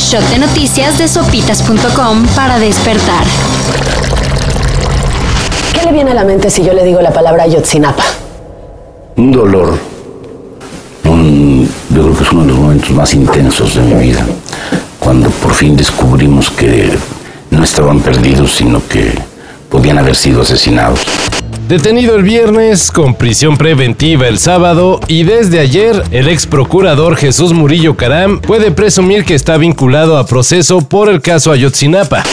Shot de noticias de sopitas.com para despertar. ¿Qué le viene a la mente si yo le digo la palabra Yotzinapa? Un dolor. Un- yo creo que es uno de los momentos más intensos de mi vida. Cuando por fin descubrimos que no estaban perdidos, sino que podían haber sido asesinados. Detenido el viernes, con prisión preventiva el sábado y desde ayer, el ex procurador Jesús Murillo Caram puede presumir que está vinculado a proceso por el caso Ayotzinapa.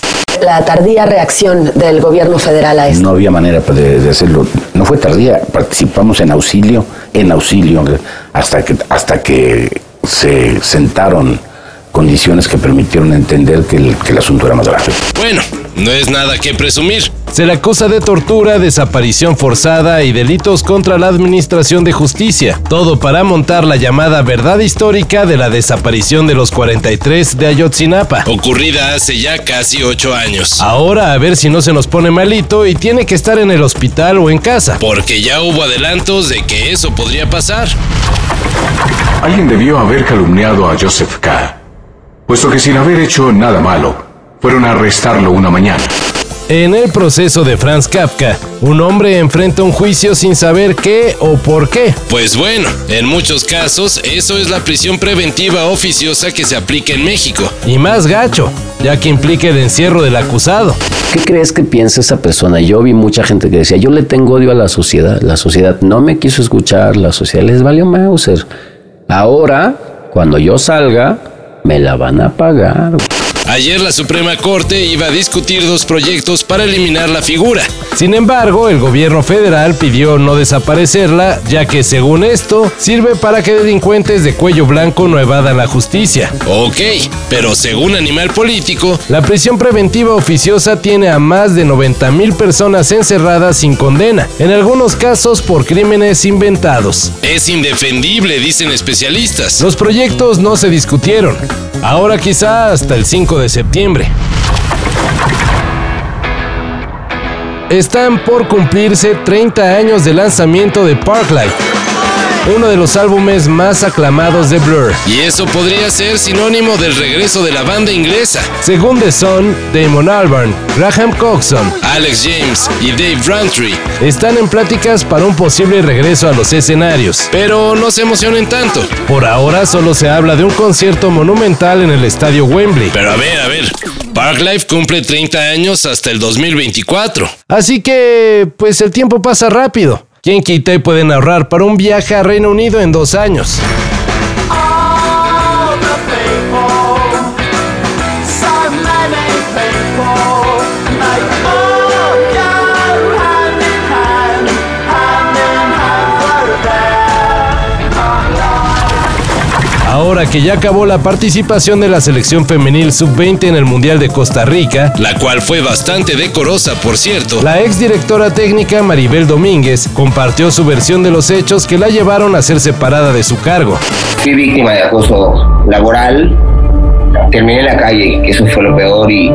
La tardía reacción del gobierno federal a esto. No había manera de, de hacerlo. No fue tardía. Participamos en auxilio, en auxilio, hasta que, hasta que se sentaron condiciones que permitieron entender que el, que el asunto era más grave. Bueno, no es nada que presumir. Se le acusa de tortura, desaparición forzada y delitos contra la Administración de Justicia. Todo para montar la llamada verdad histórica de la desaparición de los 43 de Ayotzinapa, ocurrida hace ya casi 8 años. Ahora a ver si no se nos pone malito y tiene que estar en el hospital o en casa, porque ya hubo adelantos de que eso podría pasar. Alguien debió haber calumniado a Joseph K., puesto que sin haber hecho nada malo, fueron a arrestarlo una mañana. En el proceso de Franz Kafka, un hombre enfrenta un juicio sin saber qué o por qué. Pues bueno, en muchos casos eso es la prisión preventiva oficiosa que se aplica en México. Y más gacho, ya que implica el encierro del acusado. ¿Qué crees que piensa esa persona? Yo vi mucha gente que decía, yo le tengo odio a la sociedad. La sociedad no me quiso escuchar, la sociedad les valió Mauser. Ahora, cuando yo salga, me la van a pagar. Ayer la Suprema Corte iba a discutir dos proyectos para eliminar la figura. Sin embargo, el gobierno federal pidió no desaparecerla, ya que según esto, sirve para que delincuentes de cuello blanco no evadan la justicia. Ok, pero según Animal Político, la prisión preventiva oficiosa tiene a más de 90 mil personas encerradas sin condena, en algunos casos por crímenes inventados. Es indefendible, dicen especialistas. Los proyectos no se discutieron. Ahora quizá hasta el 5 de septiembre. Están por cumplirse 30 años de lanzamiento de Parklife, uno de los álbumes más aclamados de Blur. Y eso podría ser sinónimo del regreso de la banda inglesa. Según The Sun, Damon Albarn, Graham Coxon, Alex James y Dave Rowntree están en pláticas para un posible regreso a los escenarios. Pero no se emocionen tanto. Por ahora solo se habla de un concierto monumental en el estadio Wembley. Pero a ver, a ver. Parklife cumple 30 años hasta el 2024. Así que, pues el tiempo pasa rápido. ¿Quién quita y pueden ahorrar para un viaje a Reino Unido en dos años? Ahora que ya acabó la participación de la selección femenil sub-20 en el Mundial de Costa Rica, la cual fue bastante decorosa por cierto, la ex directora técnica Maribel Domínguez compartió su versión de los hechos que la llevaron a ser separada de su cargo. Fui víctima de acoso laboral, terminé en la calle, que eso fue lo peor y,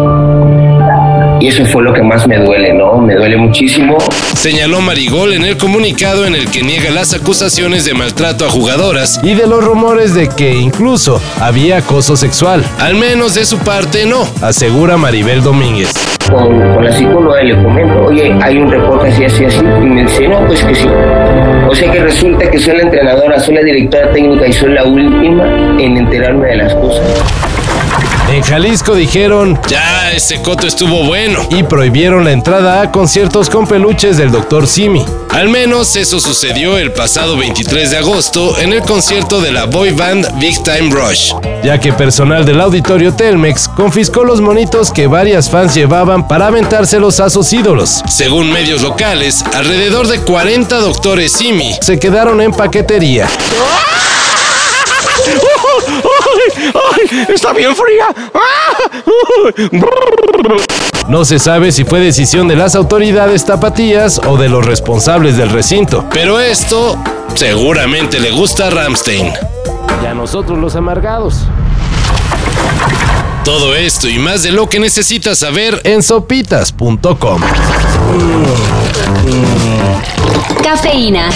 y eso fue lo que más me duele, ¿no? Me duele muchísimo. Señaló Marigol en el comunicado en el que niega las acusaciones de maltrato a jugadoras y de los rumores de que incluso había acoso sexual. Al menos de su parte no, asegura Maribel Domínguez. Con, con la psicóloga le comento, oye, hay un reporte así, así, así, y me dice, no, pues que sí. O sea que resulta que soy la entrenadora, soy la directora técnica y soy la última en enterarme de las cosas. En Jalisco dijeron, ya ese coto estuvo bueno. Y prohibieron la entrada a conciertos con peluches del Dr. Simi. Al menos eso sucedió el pasado 23 de agosto en el concierto de la boy band Big Time Rush, ya que personal del auditorio Telmex confiscó los monitos que varias fans llevaban para aventárselos a sus ídolos. Según medios locales, alrededor de 40 doctores Simi se quedaron en paquetería. ¡Ay, está bien fría! No se sabe si fue decisión de las autoridades tapatías o de los responsables del recinto. Pero esto seguramente le gusta a Ramstein. Y a nosotros los amargados. Todo esto y más de lo que necesitas saber en sopitas.com. Cafeína.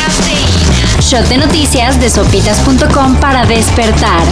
Shot de noticias de sopitas.com para despertar.